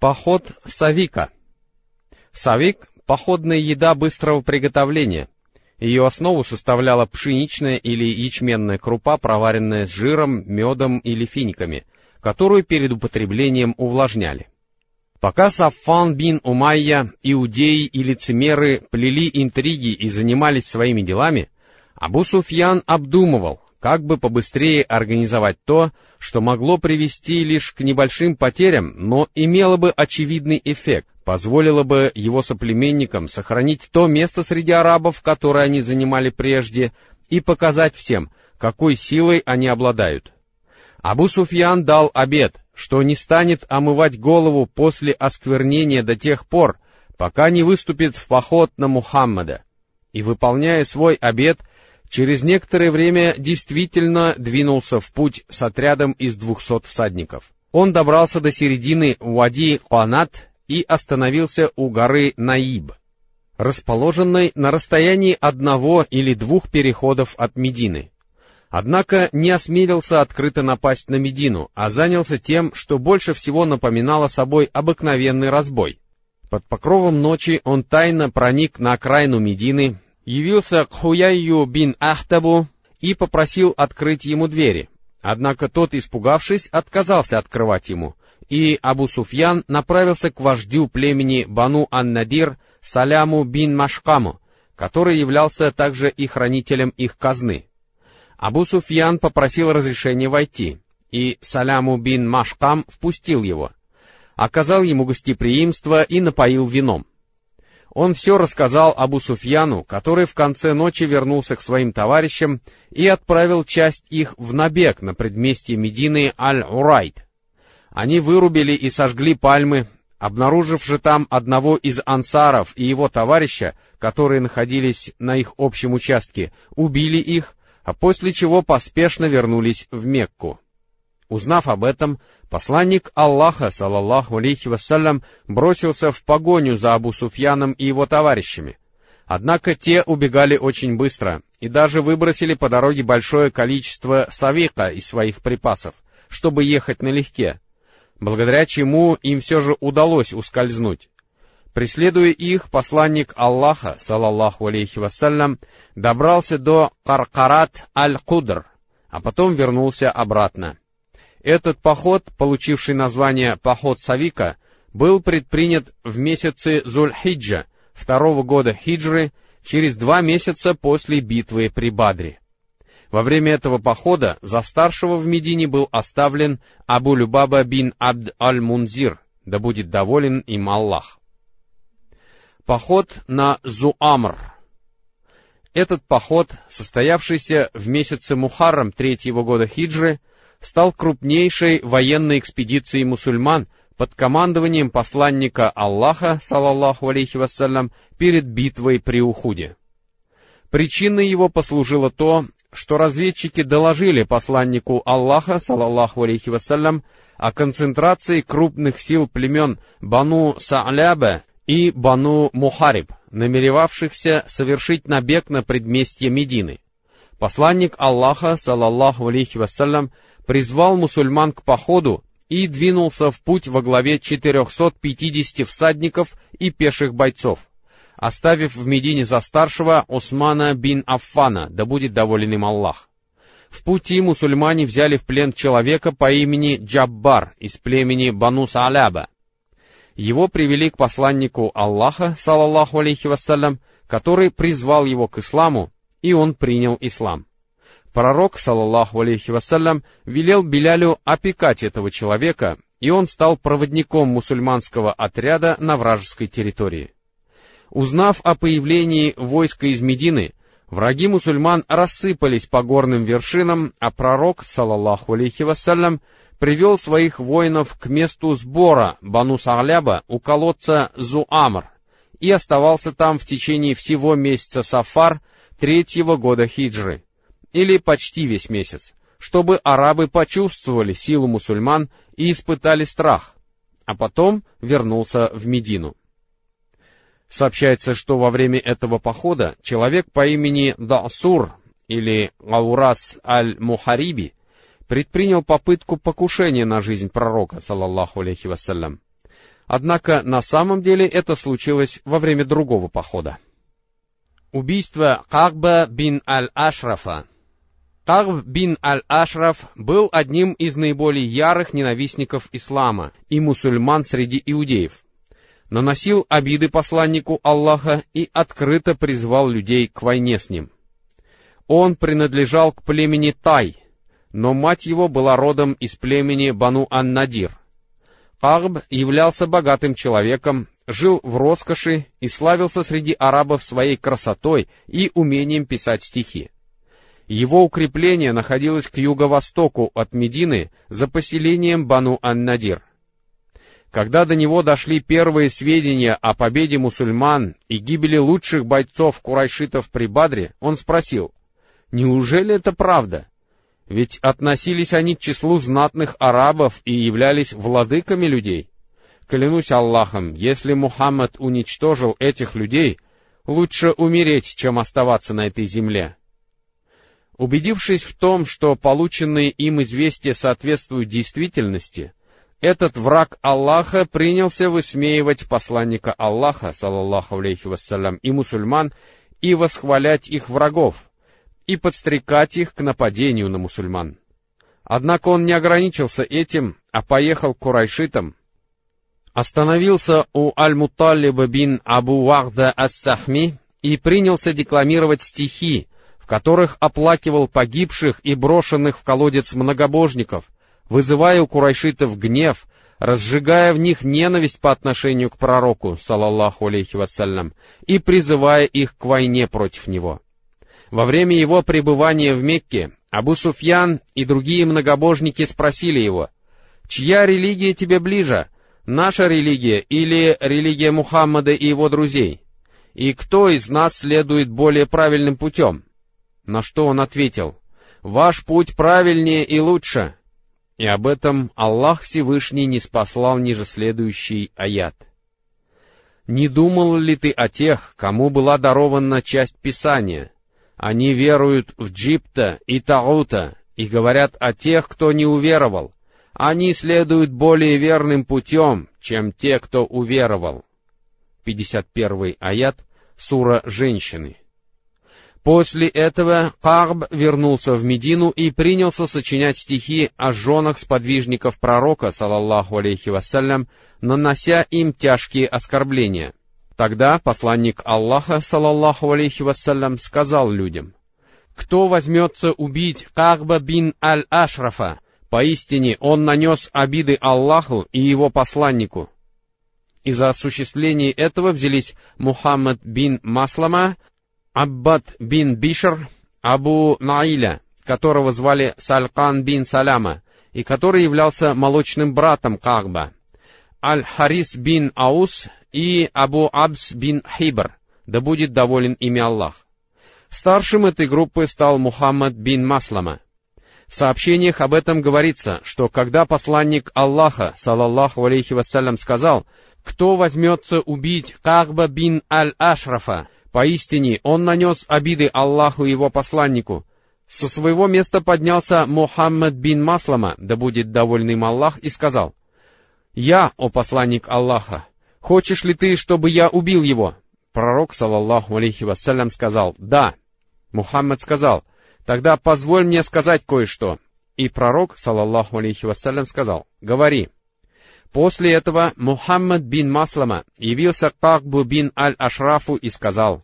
Поход Савика. Савик — походная еда быстрого приготовления. Ее основу составляла пшеничная или ячменная крупа, проваренная с жиром, медом или финиками, которую перед употреблением увлажняли. Пока Саффан бин Умайя, иудеи и лицемеры плели интриги и занимались своими делами, Абу Суфьян обдумывал, как бы побыстрее организовать то, что могло привести лишь к небольшим потерям, но имело бы очевидный эффект, позволило бы его соплеменникам сохранить то место среди арабов, которое они занимали прежде, и показать всем, какой силой они обладают. Абу Суфьян дал обет, что не станет омывать голову после осквернения до тех пор, пока не выступит в поход на Мухаммада. И, выполняя свой обет, через некоторое время действительно двинулся в путь с отрядом из двухсот всадников. Он добрался до середины Уади Куанат и остановился у горы Наиб, расположенной на расстоянии одного или двух переходов от Медины. Однако не осмелился открыто напасть на Медину, а занялся тем, что больше всего напоминало собой обыкновенный разбой. Под покровом ночи он тайно проник на окраину Медины, явился к Хуяйю бин Ахтабу и попросил открыть ему двери. Однако тот, испугавшись, отказался открывать ему, и Абу Суфьян направился к вождю племени Бану Ан-Надир Саляму бин Машкаму, который являлся также и хранителем их казны. Абу Суфьян попросил разрешения войти, и Саляму бин Машкам впустил его, оказал ему гостеприимство и напоил вином. Он все рассказал Абу Суфьяну, который в конце ночи вернулся к своим товарищам и отправил часть их в набег на предместье Медины Аль-Урайт. Они вырубили и сожгли пальмы, обнаружив же там одного из ансаров и его товарища, которые находились на их общем участке, убили их, а после чего поспешно вернулись в Мекку. Узнав об этом, посланник Аллаха, салаллаху алейхи вассалям, бросился в погоню за Абу Суфьяном и его товарищами. Однако те убегали очень быстро и даже выбросили по дороге большое количество савика из своих припасов, чтобы ехать налегке, благодаря чему им все же удалось ускользнуть. Преследуя их, посланник Аллаха, салаллаху алейхи вассалям, добрался до Каркарат аль-Кудр, а потом вернулся обратно. Этот поход, получивший название «Поход Савика», был предпринят в месяце Зуль-Хиджа, второго года хиджры, через два месяца после битвы при Бадре. Во время этого похода за старшего в Медине был оставлен Абу Любаба бин Абд аль-Мунзир, да будет доволен им Аллах. Поход на Зуамр. Этот поход, состоявшийся в месяце Мухаррам третьего года хиджры, стал крупнейшей военной экспедицией мусульман под командованием посланника Аллаха, салаллаху алейхи вассалям, перед битвой при Ухуде. Причиной его послужило то, что разведчики доложили посланнику Аллаха, салаллаху алейхи вассалям, о концентрации крупных сил племен Бану Сааляба и Бану Мухариб, намеревавшихся совершить набег на предместье Медины. Посланник Аллаха, салаллаху алейхи вассалям, призвал мусульман к походу и двинулся в путь во главе 450 всадников и пеших бойцов, оставив в Медине за старшего Усмана бин Аффана, да будет доволен им Аллах. В пути мусульмане взяли в плен человека по имени Джаббар из племени Бану Сааляба. Его привели к посланнику Аллаха, салаллаху алейхи вассалям, который призвал его к исламу, и он принял ислам. Пророк, салаллаху алейхи вассалям, велел Белялю опекать этого человека, и он стал проводником мусульманского отряда на вражеской территории. Узнав о появлении войска из Медины, враги мусульман рассыпались по горным вершинам, а пророк, салаллаху алейхи вассалям, привел своих воинов к месту сбора Бану Сагляба у колодца Зуамр и оставался там в течение всего месяца Сафар третьего года хиджры или почти весь месяц, чтобы арабы почувствовали силу мусульман и испытали страх, а потом вернулся в Медину. Сообщается, что во время этого похода человек по имени Дасур или Аурас аль-Мухариби предпринял попытку покушения на жизнь пророка, саллаллаху алейхи вассалям. Однако на самом деле это случилось во время другого похода. Убийство Кагба бин Аль-Ашрафа Кагб бин Аль-Ашраф был одним из наиболее ярых ненавистников ислама и мусульман среди иудеев. Наносил обиды посланнику Аллаха и открыто призвал людей к войне с ним. Он принадлежал к племени Тай, но мать его была родом из племени Бану Ан-Надир. Кагб являлся богатым человеком, жил в роскоши и славился среди арабов своей красотой и умением писать стихи. Его укрепление находилось к юго-востоку от Медины за поселением Бану Ан-Надир. Когда до него дошли первые сведения о победе мусульман и гибели лучших бойцов курайшитов при Бадре, он спросил, «Неужели это правда? Ведь относились они к числу знатных арабов и являлись владыками людей. Клянусь Аллахом, если Мухаммад уничтожил этих людей, лучше умереть, чем оставаться на этой земле. Убедившись в том, что полученные им известия соответствуют действительности, этот враг Аллаха принялся высмеивать посланника Аллаха, саллаллаху алейхи вассалям, и мусульман, и восхвалять их врагов, и подстрекать их к нападению на мусульман. Однако он не ограничился этим, а поехал к курайшитам, остановился у Аль-Муталлиба бин Абу Вахда Ас-Сахми и принялся декламировать стихи, которых оплакивал погибших и брошенных в колодец многобожников, вызывая у курайшитов гнев, разжигая в них ненависть по отношению к пророку, салаллаху алейхи вассалям, и призывая их к войне против него. Во время его пребывания в Мекке Абу Суфьян и другие многобожники спросили его, «Чья религия тебе ближе, наша религия или религия Мухаммада и его друзей? И кто из нас следует более правильным путем? На что он ответил, «Ваш путь правильнее и лучше». И об этом Аллах Всевышний не спаслал ниже следующий аят. «Не думал ли ты о тех, кому была дарована часть Писания? Они веруют в Джипта и Таута и говорят о тех, кто не уверовал, они следуют более верным путем, чем те, кто уверовал. 51 аят, сура «Женщины». После этого Карб вернулся в Медину и принялся сочинять стихи о женах сподвижников пророка, салаллаху алейхи вассалям, нанося им тяжкие оскорбления. Тогда посланник Аллаха, салаллаху алейхи вассалям, сказал людям, «Кто возьмется убить Карба бин Аль-Ашрафа, Поистине он нанес обиды Аллаху и его посланнику. И за осуществление этого взялись Мухаммад бин Маслама, Аббад бин Бишр, Абу Наиля, которого звали Салькан бин Саляма, и который являлся молочным братом Кагба, Аль-Харис бин Аус и Абу Абс бин Хибр, да будет доволен ими Аллах. Старшим этой группы стал Мухаммад бин Маслама — в сообщениях об этом говорится, что когда посланник Аллаха, салаллаху алейхи вассалям, сказал, «Кто возьмется убить Кагба бин Аль-Ашрафа, поистине он нанес обиды Аллаху и его посланнику», со своего места поднялся Мухаммад бин Маслама, да будет довольный им Аллах, и сказал, «Я, о посланник Аллаха, хочешь ли ты, чтобы я убил его?» Пророк, салаллаху алейхи вассалям, сказал, «Да». Мухаммад сказал, Тогда позволь мне сказать кое-что. И пророк, салаллаху алейхи вассалям, сказал, говори. После этого Мухаммад бин Маслама явился к Кахбу бин Аль-Ашрафу и сказал,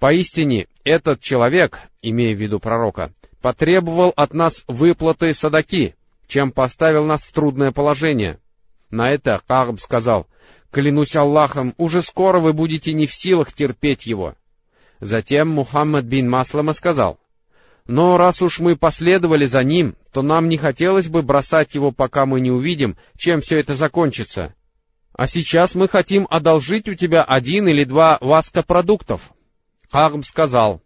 «Поистине, этот человек, имея в виду пророка, потребовал от нас выплаты садаки, чем поставил нас в трудное положение». На это Кахб сказал, «Клянусь Аллахом, уже скоро вы будете не в силах терпеть его». Затем Мухаммад бин Маслама сказал, но раз уж мы последовали за ним, то нам не хотелось бы бросать его, пока мы не увидим, чем все это закончится. А сейчас мы хотим одолжить у тебя один или два васкопродуктов. Хагм сказал,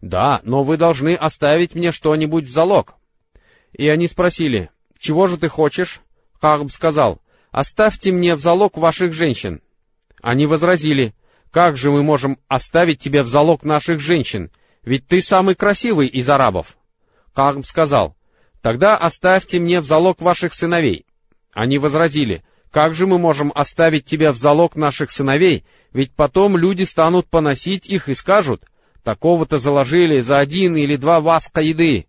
да, но вы должны оставить мне что-нибудь в залог. И они спросили, чего же ты хочешь? Хагм сказал, оставьте мне в залог ваших женщин. Они возразили, как же мы можем оставить тебе в залог наших женщин, ведь ты самый красивый из арабов. Кагм сказал, тогда оставьте мне в залог ваших сыновей. Они возразили, Как же мы можем оставить тебя в залог наших сыновей, ведь потом люди станут поносить их и скажут, такого-то заложили за один или два васка еды,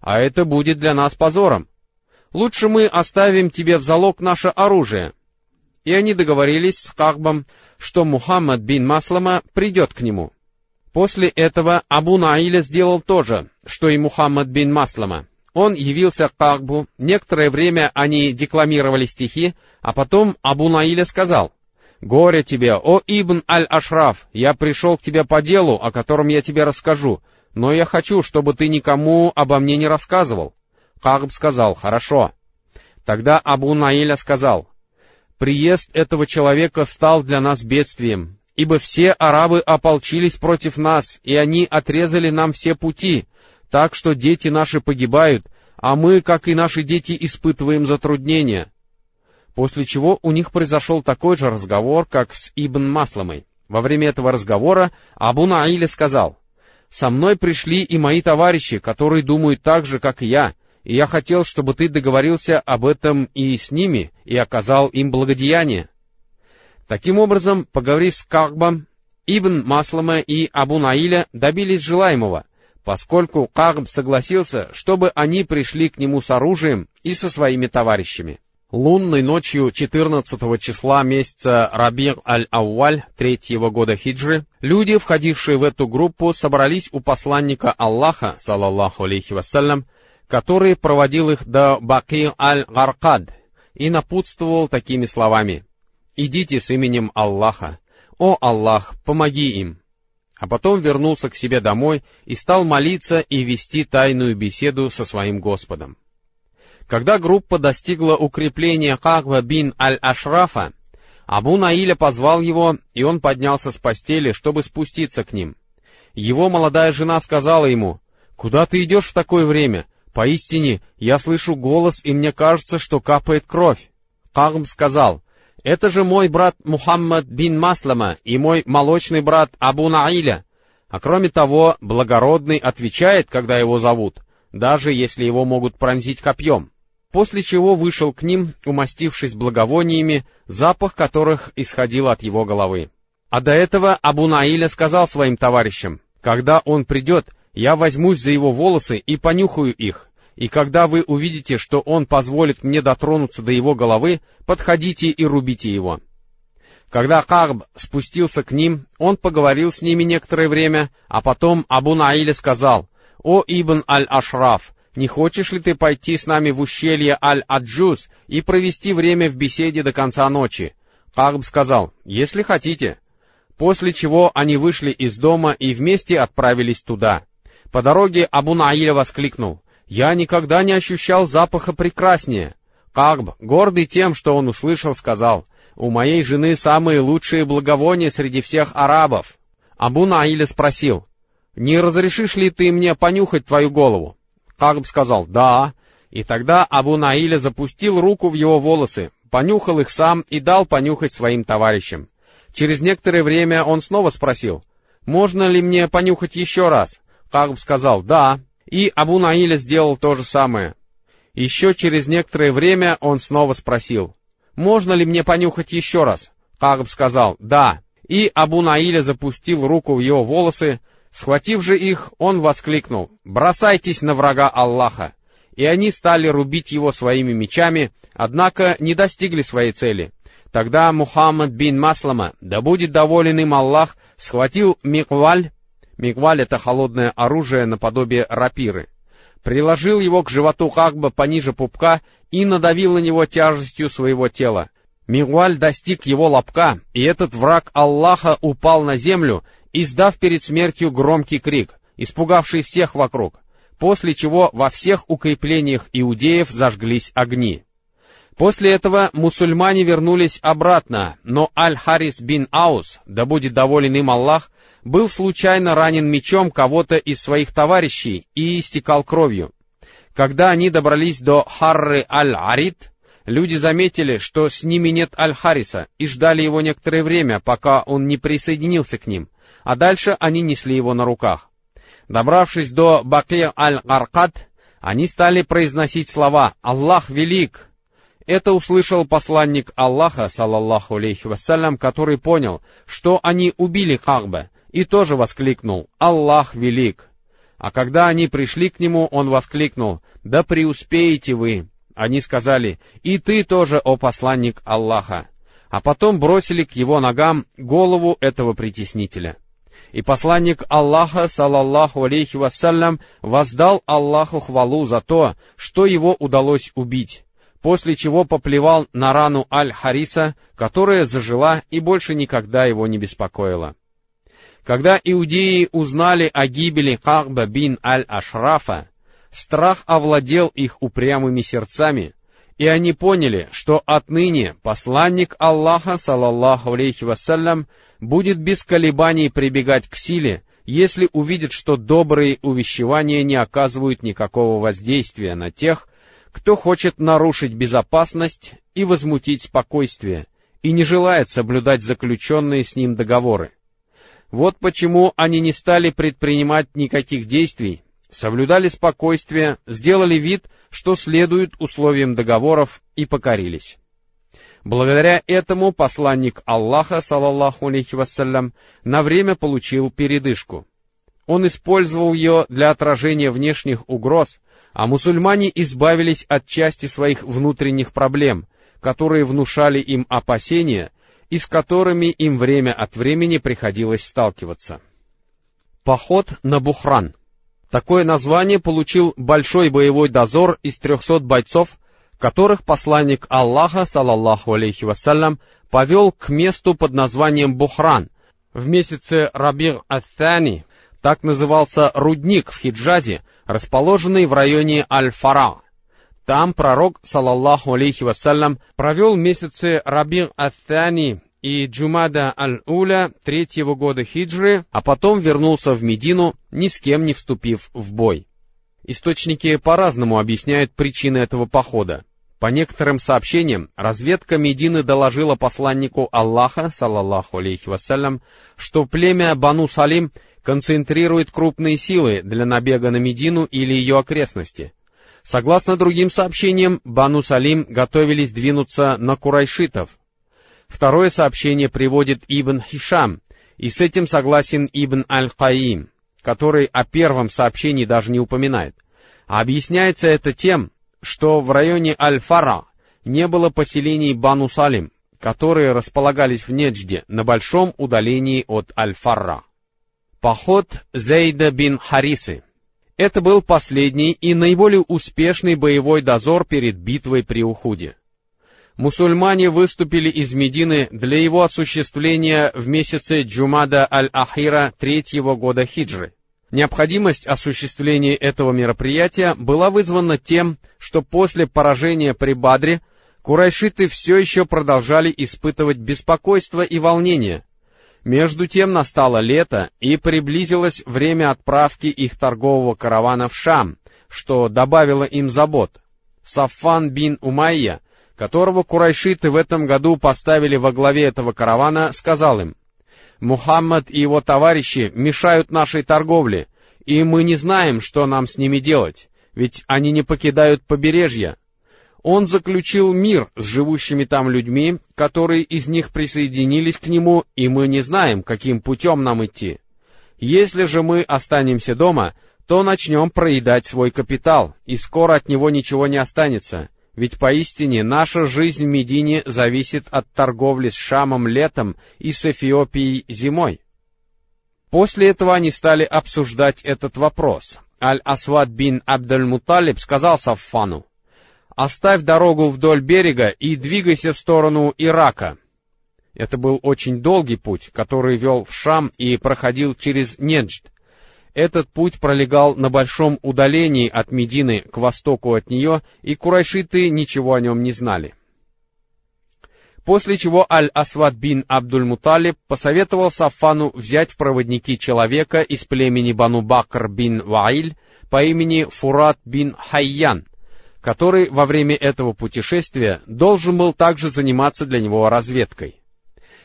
а это будет для нас позором. Лучше мы оставим тебе в залог наше оружие. И они договорились с Кахбом, что Мухаммад бин Маслама придет к нему. После этого Абу Наиля сделал то же, что и Мухаммад бин Маслама. Он явился к Кахбу, некоторое время они декламировали стихи, а потом Абу Наиля сказал, «Горе тебе, о Ибн Аль-Ашраф, я пришел к тебе по делу, о котором я тебе расскажу, но я хочу, чтобы ты никому обо мне не рассказывал». Кахб сказал, «Хорошо». Тогда Абу Наиля сказал, «Приезд этого человека стал для нас бедствием, ибо все арабы ополчились против нас, и они отрезали нам все пути, так что дети наши погибают, а мы, как и наши дети, испытываем затруднения». После чего у них произошел такой же разговор, как с Ибн Масламой. Во время этого разговора Абу Наиля сказал, «Со мной пришли и мои товарищи, которые думают так же, как и я, и я хотел, чтобы ты договорился об этом и с ними, и оказал им благодеяние. Таким образом, поговорив с Кагбом, Ибн Маслама и Абу Наиля добились желаемого, поскольку Кагб согласился, чтобы они пришли к нему с оружием и со своими товарищами. Лунной ночью 14 числа месяца Рабир аль-Ауаль третьего года хиджры, люди, входившие в эту группу, собрались у посланника Аллаха, салаллаху алейхи вассалям, который проводил их до Баки аль-Гаркад и напутствовал такими словами «Идите с именем Аллаха, о Аллах, помоги им». А потом вернулся к себе домой и стал молиться и вести тайную беседу со своим Господом. Когда группа достигла укрепления Кахва бин Аль-Ашрафа, Абу Наиля позвал его, и он поднялся с постели, чтобы спуститься к ним. Его молодая жена сказала ему, «Куда ты идешь в такое время? Поистине, я слышу голос, и мне кажется, что капает кровь. Кагм сказал, это же мой брат Мухаммад бин Маслама и мой молочный брат Абу Наиля. А кроме того, благородный отвечает, когда его зовут, даже если его могут пронзить копьем. После чего вышел к ним, умастившись благовониями, запах которых исходил от его головы. А до этого Абу Наиля сказал своим товарищам, когда он придет, я возьмусь за его волосы и понюхаю их, и когда вы увидите, что он позволит мне дотронуться до его головы, подходите и рубите его. Когда Кагб спустился к ним, он поговорил с ними некоторое время, а потом Абу Наиля сказал, «О Ибн Аль-Ашраф, не хочешь ли ты пойти с нами в ущелье Аль-Аджуз и провести время в беседе до конца ночи?» Кагб сказал, «Если хотите». После чего они вышли из дома и вместе отправились туда. По дороге Абу Наиля воскликнул, «Я никогда не ощущал запаха прекраснее». Кагб, гордый тем, что он услышал, сказал, «У моей жены самые лучшие благовония среди всех арабов». Абу Наиля спросил, «Не разрешишь ли ты мне понюхать твою голову?» Кагб сказал, «Да». И тогда Абу Наиля запустил руку в его волосы, понюхал их сам и дал понюхать своим товарищам. Через некоторое время он снова спросил, «Можно ли мне понюхать еще раз?» Кагб сказал «да», и Абу Наиля сделал то же самое. Еще через некоторое время он снова спросил, «Можно ли мне понюхать еще раз?» Кагб сказал «да», и Абу Наиля запустил руку в его волосы, схватив же их, он воскликнул, «Бросайтесь на врага Аллаха!» И они стали рубить его своими мечами, однако не достигли своей цели. Тогда Мухаммад бин Маслама, да будет доволен им Аллах, схватил Микваль, Мигваль — это холодное оружие наподобие рапиры. Приложил его к животу Хагба пониже пупка и надавил на него тяжестью своего тела. Мигваль достиг его лобка, и этот враг Аллаха упал на землю, издав перед смертью громкий крик, испугавший всех вокруг, после чего во всех укреплениях иудеев зажглись огни. После этого мусульмане вернулись обратно, но Аль-Харис бин Аус, да будет доволен им Аллах, был случайно ранен мечом кого-то из своих товарищей и истекал кровью. Когда они добрались до Харры Аль-Арид, люди заметили, что с ними нет Аль-Хариса, и ждали его некоторое время, пока он не присоединился к ним, а дальше они несли его на руках. Добравшись до Баки Аль-Гаркад, они стали произносить слова «Аллах велик!» Это услышал посланник Аллаха, салаллаху алейхи вассалям, который понял, что они убили Кахба, и тоже воскликнул «Аллах велик!». А когда они пришли к нему, он воскликнул «Да преуспеете вы!». Они сказали «И ты тоже, о посланник Аллаха!». А потом бросили к его ногам голову этого притеснителя. И посланник Аллаха, салаллаху алейхи вассалям, воздал Аллаху хвалу за то, что его удалось убить после чего поплевал на рану Аль-Хариса, которая зажила и больше никогда его не беспокоила. Когда иудеи узнали о гибели Кахба бин Аль-Ашрафа, страх овладел их упрямыми сердцами, и они поняли, что отныне посланник Аллаха, салаллаху алейхи вассалям, будет без колебаний прибегать к силе, если увидит, что добрые увещевания не оказывают никакого воздействия на тех, кто хочет нарушить безопасность и возмутить спокойствие, и не желает соблюдать заключенные с ним договоры. Вот почему они не стали предпринимать никаких действий, соблюдали спокойствие, сделали вид, что следуют условиям договоров и покорились. Благодаря этому посланник Аллаха, салаллаху алейхи вассалям, на время получил передышку. Он использовал ее для отражения внешних угроз, а мусульмане избавились от части своих внутренних проблем, которые внушали им опасения и с которыми им время от времени приходилось сталкиваться. Поход на Бухран. Такое название получил большой боевой дозор из трехсот бойцов, которых посланник Аллаха, салаллаху алейхи вассалям, повел к месту под названием Бухран в месяце Рабир Ат-Тани, так назывался рудник в Хиджазе, расположенный в районе Аль-Фара. Там пророк, салаллаху алейхи вассалям, провел месяцы Раби Ат-Тани и Джумада Аль-Уля третьего года хиджры, а потом вернулся в Медину, ни с кем не вступив в бой. Источники по-разному объясняют причины этого похода. По некоторым сообщениям, разведка Медины доложила посланнику Аллаха, салаллаху алейхи вассалям, что племя Бану Салим концентрирует крупные силы для набега на Медину или ее окрестности. Согласно другим сообщениям, Бану Салим готовились двинуться на Курайшитов. Второе сообщение приводит Ибн Хишам, и с этим согласен Ибн Аль-Каим, который о первом сообщении даже не упоминает. А объясняется это тем, что в районе Аль-Фара не было поселений Бану Салим, которые располагались в Неджде на большом удалении от Аль-Фарра. Поход Зейда бин Харисы. Это был последний и наиболее успешный боевой дозор перед битвой при Ухуде. Мусульмане выступили из Медины для его осуществления в месяце Джумада аль-Ахира третьего года хиджры. Необходимость осуществления этого мероприятия была вызвана тем, что после поражения при Бадре курайшиты все еще продолжали испытывать беспокойство и волнение, между тем настало лето, и приблизилось время отправки их торгового каравана в Шам, что добавило им забот. Сафан бин Умайя, которого курайшиты в этом году поставили во главе этого каравана, сказал им, «Мухаммад и его товарищи мешают нашей торговле, и мы не знаем, что нам с ними делать, ведь они не покидают побережья, он заключил мир с живущими там людьми, которые из них присоединились к нему, и мы не знаем, каким путем нам идти. Если же мы останемся дома, то начнем проедать свой капитал, и скоро от него ничего не останется, ведь поистине наша жизнь в Медине зависит от торговли с Шамом летом и с Эфиопией зимой. После этого они стали обсуждать этот вопрос. Аль-Асвад бин Абдаль-Муталиб сказал Саффану, оставь дорогу вдоль берега и двигайся в сторону Ирака. Это был очень долгий путь, который вел в Шам и проходил через Неджд. Этот путь пролегал на большом удалении от Медины к востоку от нее, и курайшиты ничего о нем не знали. После чего Аль-Асвад бин Абдуль-Муталиб посоветовал Сафану взять в проводники человека из племени Бану Бакр бин Ваиль по имени Фурат бин Хайян, который во время этого путешествия должен был также заниматься для него разведкой.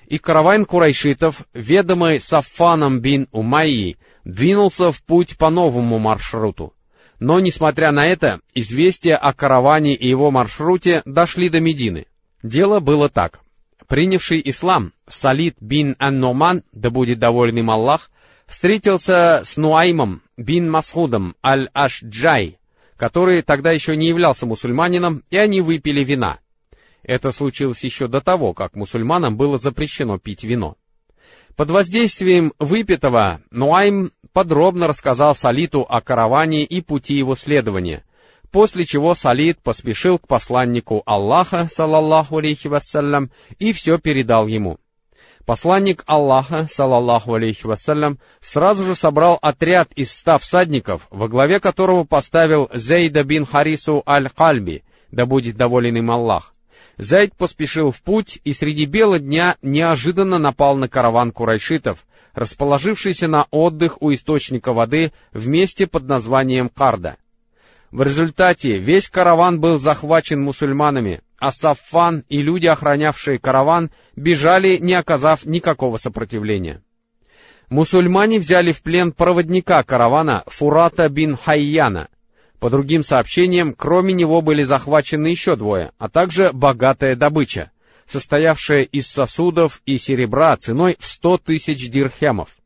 И караван курайшитов, ведомый Сафаном бин Умайи, двинулся в путь по новому маршруту. Но, несмотря на это, известия о караване и его маршруте дошли до Медины. Дело было так. Принявший ислам Салид бин Ан-Номан, да будет доволен им Аллах, встретился с Нуаймом бин Масхудом Аль-Ашджай, который тогда еще не являлся мусульманином, и они выпили вина. Это случилось еще до того, как мусульманам было запрещено пить вино. Под воздействием выпитого Нуайм подробно рассказал Салиту о караване и пути его следования, после чего Салит поспешил к посланнику Аллаха, салаллаху алейхи вассалям, и все передал ему. Посланник Аллаха, салаллаху алейхи вассалям, сразу же собрал отряд из ста всадников, во главе которого поставил Зейда бин Харису аль-Кальби, да будет доволен им Аллах. Зайд поспешил в путь и среди бела дня неожиданно напал на караван курайшитов, расположившийся на отдых у источника воды в месте под названием Карда. В результате весь караван был захвачен мусульманами, а Саффан и люди, охранявшие караван, бежали, не оказав никакого сопротивления. Мусульмане взяли в плен проводника каравана Фурата бин Хайяна. По другим сообщениям, кроме него были захвачены еще двое, а также богатая добыча, состоявшая из сосудов и серебра ценой в сто тысяч дирхемов.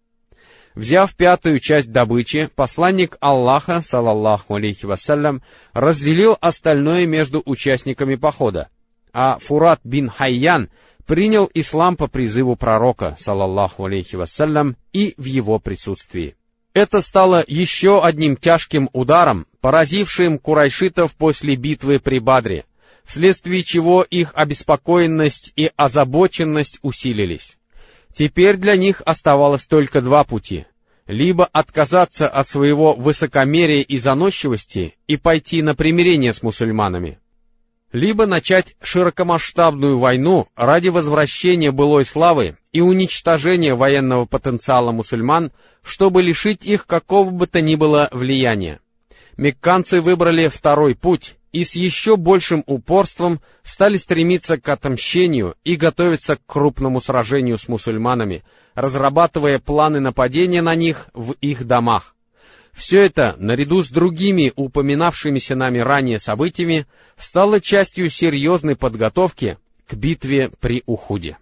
Взяв пятую часть добычи, посланник Аллаха, салаллаху алейхи вассалям, разделил остальное между участниками похода, а Фурат бин Хайян принял ислам по призыву пророка, салаллаху алейхи вассалям, и в его присутствии. Это стало еще одним тяжким ударом, поразившим курайшитов после битвы при Бадре, вследствие чего их обеспокоенность и озабоченность усилились. Теперь для них оставалось только два пути. Либо отказаться от своего высокомерия и заносчивости и пойти на примирение с мусульманами, либо начать широкомасштабную войну ради возвращения былой славы и уничтожения военного потенциала мусульман, чтобы лишить их какого бы то ни было влияния. Мекканцы выбрали второй путь и с еще большим упорством стали стремиться к отомщению и готовиться к крупному сражению с мусульманами, разрабатывая планы нападения на них в их домах. Все это, наряду с другими упоминавшимися нами ранее событиями, стало частью серьезной подготовки к битве при Ухуде.